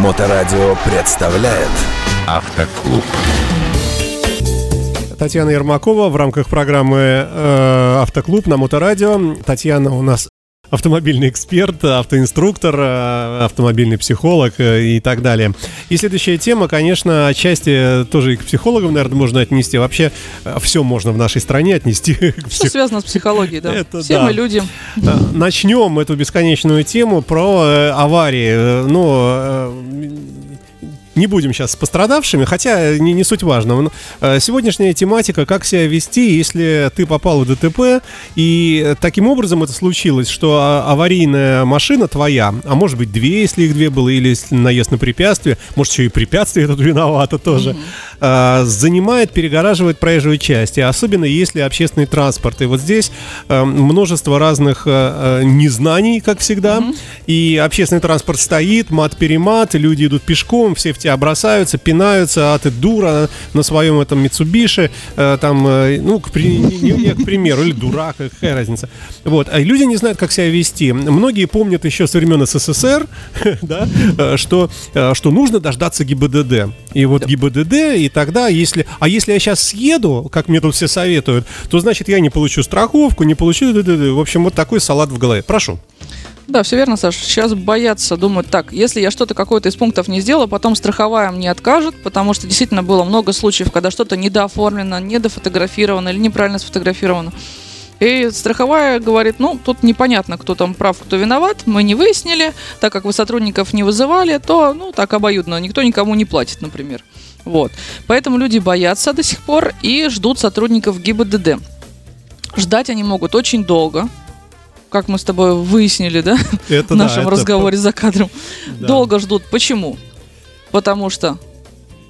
Моторадио представляет Автоклуб. Татьяна Ермакова в рамках программы э, «Автоклуб» на Моторадио. Татьяна у нас автомобильный эксперт, автоинструктор, э, автомобильный психолог э, и так далее. И следующая тема, конечно, отчасти тоже и к психологам, наверное, можно отнести. Вообще э, все можно в нашей стране отнести. К псих... Все связано с психологией, да. Это, все да. мы люди. Начнем эту бесконечную тему про аварии. Ну, не будем сейчас с пострадавшими, хотя не, не суть важно. Э, сегодняшняя тематика, как себя вести, если ты попал в ДТП, и таким образом это случилось, что а, аварийная машина твоя, а может быть две, если их две было, или наезд на препятствие, может еще и препятствие тут виновато тоже, mm-hmm. Занимает, перегораживает проезжую часть, и особенно если общественный транспорт. И вот здесь э, множество разных незнаний, как всегда, mm-hmm. и общественный транспорт стоит, мат-перемат, люди идут пешком, все в тебя бросаются, пинаются, а ты дура на своем этом Митсубиши, э, там, э, ну, к, при, не, не к примеру, или дурак, какая разница. Вот, а люди не знают, как себя вести. Многие помнят еще со времен СССР, да, э, что, э, что нужно дождаться ГИБДД. И вот ГИБДД, и тогда, если, а если я сейчас съеду, как мне тут все советуют, то значит я не получу страховку, не получу, в общем, вот такой салат в голове. Прошу. Да, все верно, Саша. Сейчас боятся, думают, так, если я что-то какое-то из пунктов не сделаю, потом страховая мне откажет, потому что действительно было много случаев, когда что-то недооформлено, недофотографировано или неправильно сфотографировано. И страховая говорит, ну, тут непонятно, кто там прав, кто виноват, мы не выяснили, так как вы сотрудников не вызывали, то, ну, так обоюдно, никто никому не платит, например. Вот. Поэтому люди боятся до сих пор и ждут сотрудников ГИБДД. Ждать они могут очень долго, как мы с тобой выяснили, да, это, в нашем да, разговоре это... за кадром, да. долго ждут. Почему? Потому что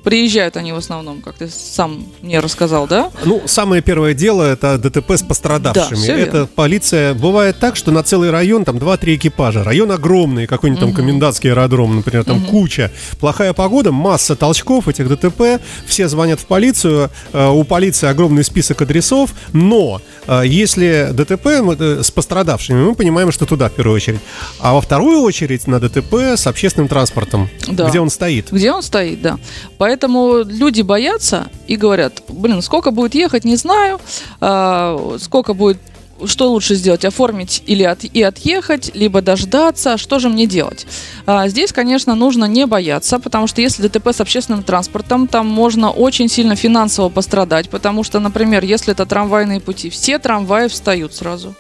Приезжают они в основном, как ты сам мне рассказал, да? Ну, самое первое дело это ДТП с пострадавшими. Да, это полиция. Бывает так, что на целый район там 2-3 экипажа. Район огромный, какой-нибудь угу. там комендантский аэродром, например, там угу. куча. Плохая погода, масса толчков этих ДТП. Все звонят в полицию. Э, у полиции огромный список адресов. Но э, если ДТП э, с пострадавшими, мы понимаем, что туда в первую очередь. А во вторую очередь на ДТП с общественным транспортом. Да. Где он стоит. Где он стоит, да. Поэтому люди боятся и говорят, блин, сколько будет ехать, не знаю, а, сколько будет что лучше сделать, оформить или от, и отъехать, либо дождаться, что же мне делать? А, здесь, конечно, нужно не бояться, потому что если ДТП с общественным транспортом, там можно очень сильно финансово пострадать, потому что, например, если это трамвайные пути, все трамваи встают сразу.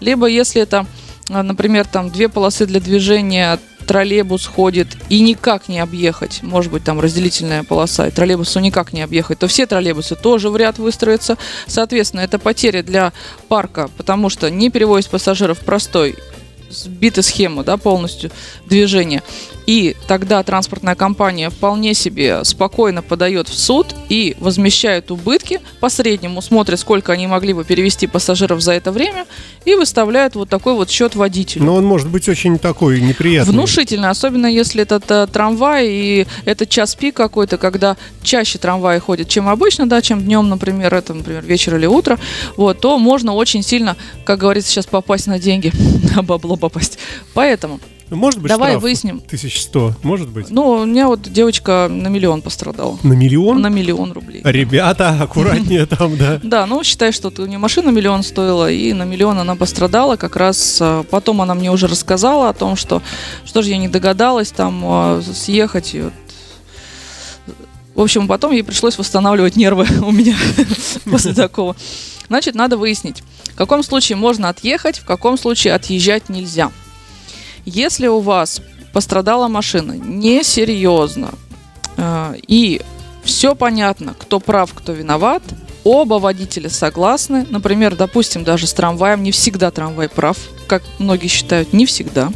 Либо если это, а, например, там две полосы для движения троллейбус ходит и никак не объехать, может быть, там разделительная полоса, и троллейбусу никак не объехать, то все троллейбусы тоже в ряд выстроятся. Соответственно, это потеря для парка, потому что не перевозить пассажиров простой сбита схема, да, полностью движения. И тогда транспортная компания вполне себе спокойно подает в суд и возмещает убытки по среднему, смотрит, сколько они могли бы перевести пассажиров за это время, и выставляет вот такой вот счет водителю. Но он может быть очень такой неприятный. Внушительный, особенно если это э, трамвай, и это час пик какой-то, когда чаще трамваи ходят, чем обычно, да, чем днем, например, это, например, вечер или утро, вот, то можно очень сильно, как говорится, сейчас попасть на деньги, на бабло попасть. Поэтому может быть, Давай штраф выясним. 1100, может быть? Ну, у меня вот девочка на миллион пострадала. На миллион? На миллион рублей. Ребята, аккуратнее там, да. Да, ну считай, что у нее машина миллион стоила, и на миллион она пострадала. Как раз а, потом она мне уже рассказала о том, что что же я не догадалась там а, съехать. В общем, потом ей пришлось восстанавливать нервы у меня после такого. Значит, надо выяснить, в каком случае можно отъехать, в каком случае отъезжать нельзя. Если у вас пострадала машина несерьезно э, и все понятно, кто прав, кто виноват, оба водителя согласны. Например, допустим, даже с трамваем не всегда трамвай прав, как многие считают, не всегда.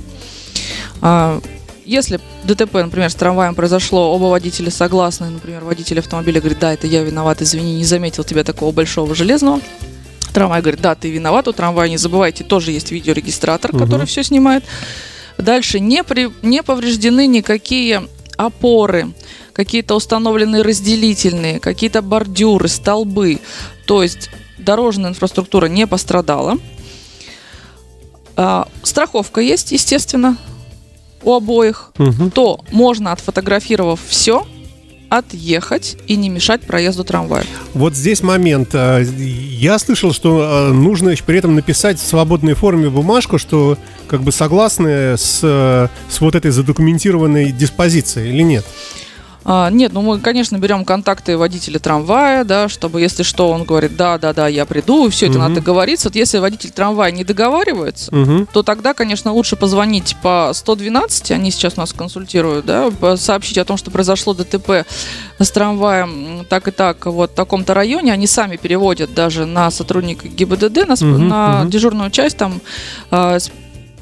Если ДТП, например, с трамваем произошло, оба водителя согласны, например, водитель автомобиля говорит, да, это я виноват, извини, не заметил тебя такого большого железного. Трамвай говорит, да, ты виноват, у трамвая, не забывайте, тоже есть видеорегистратор, угу. который все снимает. Дальше не, при, не повреждены никакие опоры, какие-то установленные разделительные, какие-то бордюры, столбы. То есть дорожная инфраструктура не пострадала. А, страховка есть, естественно. У обоих, Мгм. то можно, отфотографировав все, отъехать и не мешать проезду трамвая. Вот здесь момент. А, Я слышал, что а, нужно при этом написать в свободной форме бумажку, что как бы согласны с, э, с вот этой задокументированной диспозицией или нет? А, нет, ну мы, конечно, берем контакты водителя трамвая, да, чтобы, если что, он говорит, да, да, да, я приду, и все это Мгм. надо договориться. Вот если водитель трамвая не договаривается, Мгм. то тогда, конечно, лучше позвонить по 112, они сейчас нас консультируют, да, сообщить о том, что произошло ДТП с трамваем так и так вот в таком-то районе, они сами переводят даже на сотрудника ГИБДД, на, Мгм, на мгм. дежурную часть, там с-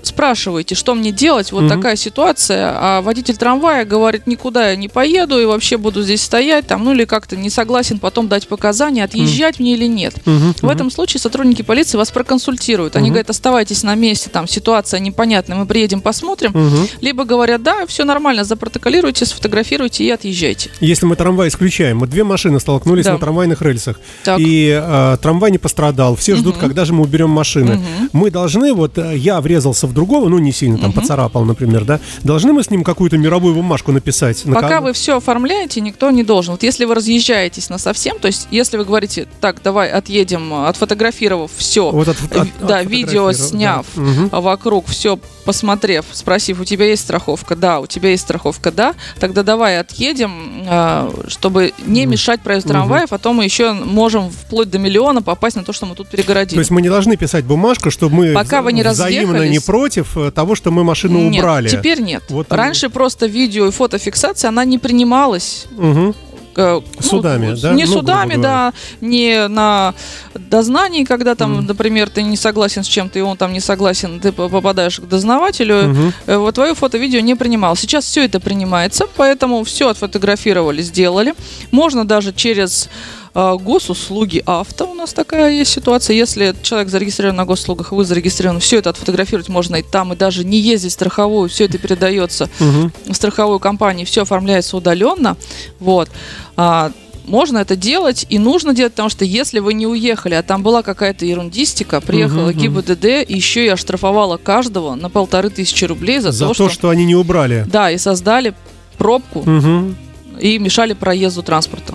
спрашиваете, что мне делать, вот Мгм. такая ситуация, а водитель трамвая говорит, никуда я не поеду и вообще буду здесь стоять, там, ну или как-то не согласен потом дать показания, отъезжать мне или нет. Мгм. В этом случае сотрудники полиции вас проконсультируют. Они Мгм. говорят, оставайтесь на месте, там ситуация непонятная, мы приедем, посмотрим. Мгм. Либо говорят, да, все нормально, запротоколируйте, сфотографируйте и отъезжайте. Если мы трамвай исключаем, вот две машины столкнулись Да. на трамвайных рельсах, Так. и э, трамвай не пострадал, все ждут, Мгм. когда же мы уберем машины. Мгм. Мы должны, вот э, я врезался в другого, ну не сильно там Мгм. поцарапал, например, да, должны мы с ним какую-то мировую бумажку написать? на Пока вы все оформляете, никто не должен. Вот если вы разъезжаетесь на совсем, то есть если вы говорите, так, давай отъедем, отфотографировав все, Вот от- от- да, от видео сняв, да. Вокруг все посмотрев, спросив, у тебя есть страховка? Да, у тебя есть страховка? Да. Тогда давай отъедем, а, чтобы не мешать проезду трамваев, а то мы еще можем вплоть до миллиона попасть на то, что мы тут перегородили. То есть мы не должны писать бумажку, что мы Пока вы не взаимно не против э, того, что мы машину нет, убрали. теперь нет. Вот, Раньше просто видео и фотофиксация, она не принималась Мгм. Ну, Судами, вот, да? Не Ну, судами, да, не на дознании, когда там, Мгм. например, ты не согласен с чем-то, и он там не согласен, ты по- попадаешь к дознавателю, Мгм. э, вот твое фото-видео не принимал. Сейчас все это принимается, поэтому все отфотографировали, сделали. Можно даже через э, госуслуги авто у нас такая есть ситуация. Если человек зарегистрирован на госуслугах, вы зарегистрированы, все это отфотографировать можно и там, и даже не ездить в страховую, все это передается Мгм. в страховую компанию, все оформляется удаленно. Вот. А, можно это делать и нужно делать, потому что если вы не уехали, а там была какая-то ерундистика, приехала Мгм, ГИБДД и еще и оштрафовала каждого на полторы тысячи рублей за, За то, то, что... что они не убрали. Да, и создали пробку Мгм. и мешали проезду транспорта.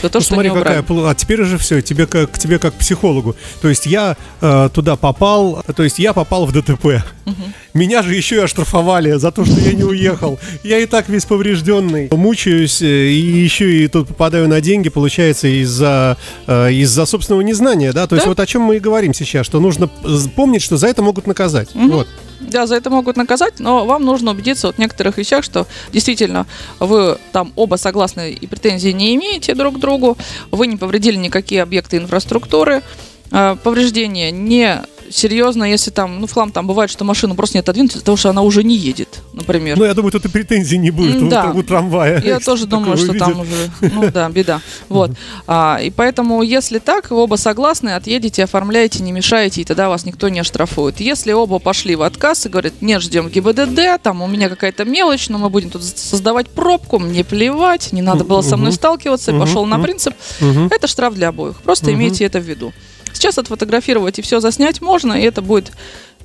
За то, Ну, что смотри, не убрали. какая. пол- А теперь уже все, тебе как, к тебе как к психологу. То есть я э, туда попал, то есть я попал в ДТП. Мгм. Меня же еще и оштрафовали за то, что я не уехал. Я и так весь поврежденный. Мучаюсь, э, и еще и тут попадаю на деньги, получается, из-за э, из-за собственного незнания, да? То есть Да. вот о чем мы и говорим сейчас, что нужно помнить, что за это могут наказать. Мгм. Вот. Да, за это могут наказать, но вам нужно убедиться вот в некоторых вещах, что действительно вы там оба согласны и претензий не имеете друг к другу, вы не повредили никакие объекты инфраструктуры, а, повреждения не серьезно, если там, ну, в хлам там бывает, что машину просто не отодвинуть того, что она уже не едет, например. Ну, я думаю, тут и претензий не будет М, у, да. у трамвая. Я тоже думаю, что там уже, ну да, беда. Вот. А, и поэтому, если так, вы оба согласны, отъедете, оформляете, не мешаете, и тогда вас никто не оштрафует. Если оба пошли в отказ и говорят, нет, ждем ГИБДД, там у меня какая-то мелочь, но мы будем тут создавать пробку, мне плевать, не надо было со мной сталкиваться, пошел на принцип, это штраф для обоих. Просто имейте это в виду. Сейчас отфотографировать и все заснять можно, и это будет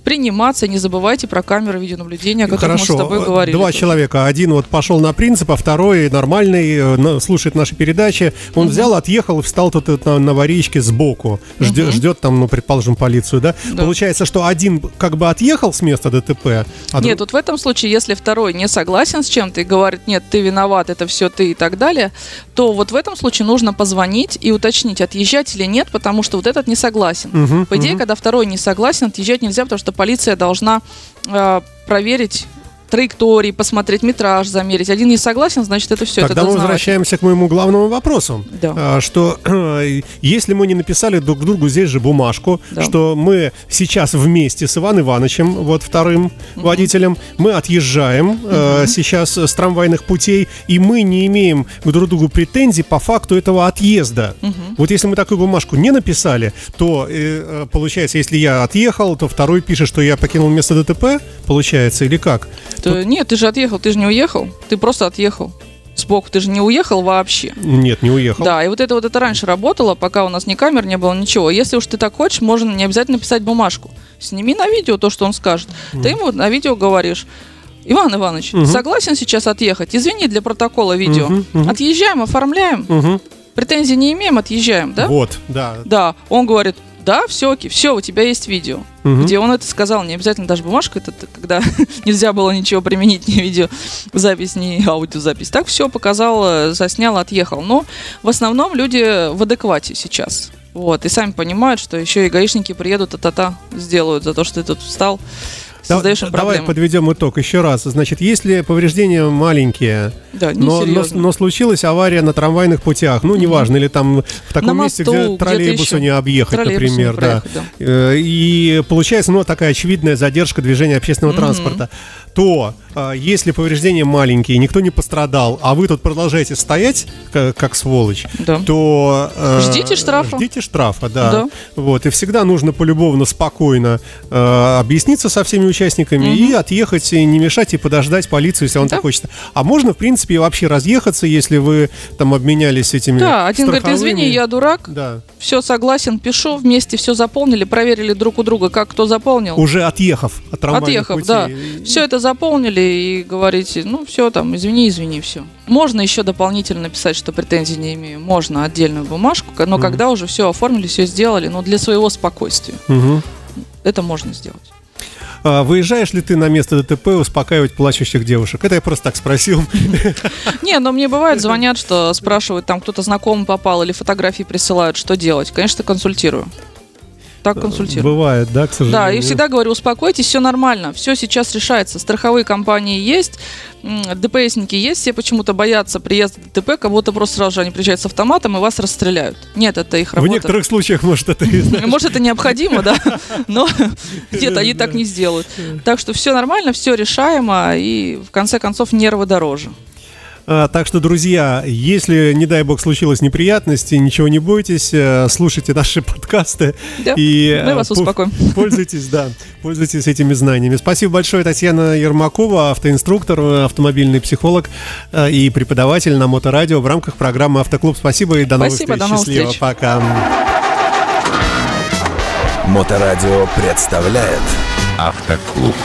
приниматься. Не забывайте про камеры видеонаблюдения, о которых Хорошо, мы с тобой э, говорили. два тоже. человека. Один вот пошел на принцип, а второй нормальный, э, слушает наши передачи. Он взял, отъехал и встал тут на, на аварийке сбоку. Ждет, Мгм. ждет там, ну, предположим, полицию, да? Да. Получается, что один как бы отъехал с места ДТП, а Нет, друг- вот в этом случае, если второй не согласен с чем-то и говорит, нет, ты виноват, это все ты и так далее, то вот в этом случае нужно позвонить и уточнить, отъезжать или нет, потому что вот этот не согласен. Мгм, По идее, мгм. когда второй не согласен, отъезжать нельзя, потому что полиция должна э, проверить траектории, посмотреть метраж, замерить. Один не согласен, значит, это все. Тогда это мы возвращаемся к моему главному вопросу. Да. А, Что э, если мы не написали друг другу здесь же бумажку, Да. что мы сейчас вместе с Иван Ивановичем, вот вторым водителем, мы отъезжаем э, сейчас с трамвайных путей, и мы не имеем к друг другу претензий по факту этого отъезда. Вот если мы такую бумажку не написали, то э, получается, если я отъехал, то второй пишет, что я покинул место ДТП, получается, или как? То- Нет, ты же отъехал, ты же не уехал, ты просто отъехал. Сбоку, ты же не уехал вообще. Нет, не уехал. Да, и вот это вот это раньше работало, пока у нас ни камер не было, ничего. Если уж ты так хочешь, можно не обязательно писать бумажку. Сними на видео то, что он скажет. Ты ему на видео говоришь. Иван Иванович, Мгм. согласен сейчас отъехать? Извини, для протокола видео. Мгм, мгм. Отъезжаем, оформляем. Мгм. Претензий не имеем, отъезжаем, да? Вот, да. Да. Он говорит, да, все, окей, все, у тебя есть видео. Мгм. Где он это сказал, не обязательно даже бумажка, это когда нельзя было ничего применить, ни видеозапись, ни аудиозапись. Так все показал, э, заснял, отъехал. Но в основном люди в адеквате сейчас. Вот, и сами понимают, что еще и гаишники приедут, а та-та сделают за то, что ты тут встал, создаешь им Давай проблемы. подведем итог еще раз. Значит, если повреждения маленькие, Да, но, но, но случилась авария на трамвайных путях, ну, неважно, или там в таком месте, где троллейбусу не объехать, например, да. Э, И получается, ну, такая очевидная задержка движения общественного транспорта, то а, если повреждения маленькие, никто не пострадал, а вы тут продолжаете стоять, как, как сволочь, Да. то... э, Ждите штрафа. Ждите штрафа, да. Да. Вот, и всегда нужно полюбовно, спокойно э, объясниться со всеми участниками и отъехать, и не мешать, и подождать полицию, если он Да. так хочет. А можно, в принципе, и вообще разъехаться, если вы там обменялись этими Да, один говорит, извини, я дурак, Да, все согласен, пишу, вместе все заполнили, проверили друг у друга, как кто заполнил. уже отъехав от Отъехав, путей. да. Все это заполнили и говорите, ну все там, извини, извини, все. Можно еще дополнительно написать, что претензий не имею. Можно отдельную бумажку, но Мгм. когда уже все оформили, все сделали, но для своего спокойствия. Мгм. Это можно сделать. А, выезжаешь ли ты на место ДТП успокаивать плачущих девушек? Это я просто так спросил. Не, но мне бывает, звонят, что спрашивают, там кто-то знакомый попал или фотографии присылают, что делать. Конечно, консультирую. Так консультирую. Бывает, да, к сожалению. Да, и всегда говорю, успокойтесь, все нормально, все сейчас решается. Страховые компании есть, ДПСники есть, все почему-то боятся приезда ДТП, как будто просто сразу же они приезжают с автоматом и вас расстреляют. Нет, это их В работа. некоторых случаях, может, это и знаешь, Может, это необходимо, да, но где-то они так не сделают. Так что все нормально, все решаемо, и в конце концов нервы дороже. А, так что, друзья, если, не дай бог, случилась неприятность, ничего не бойтесь, э, слушайте наши подкасты Да, и мы э, вас успокоим. Пользуйтесь, да, пользуйтесь этими знаниями. Спасибо большое, Татьяна Ермакова, автоинструктор, автомобильный психолог э, и преподаватель на Моторадио в рамках программы «Автоклуб». Спасибо и до новых Спасибо, встреч. до новых Счастливо, встреч. пока. Моторадио представляет Автоклуб.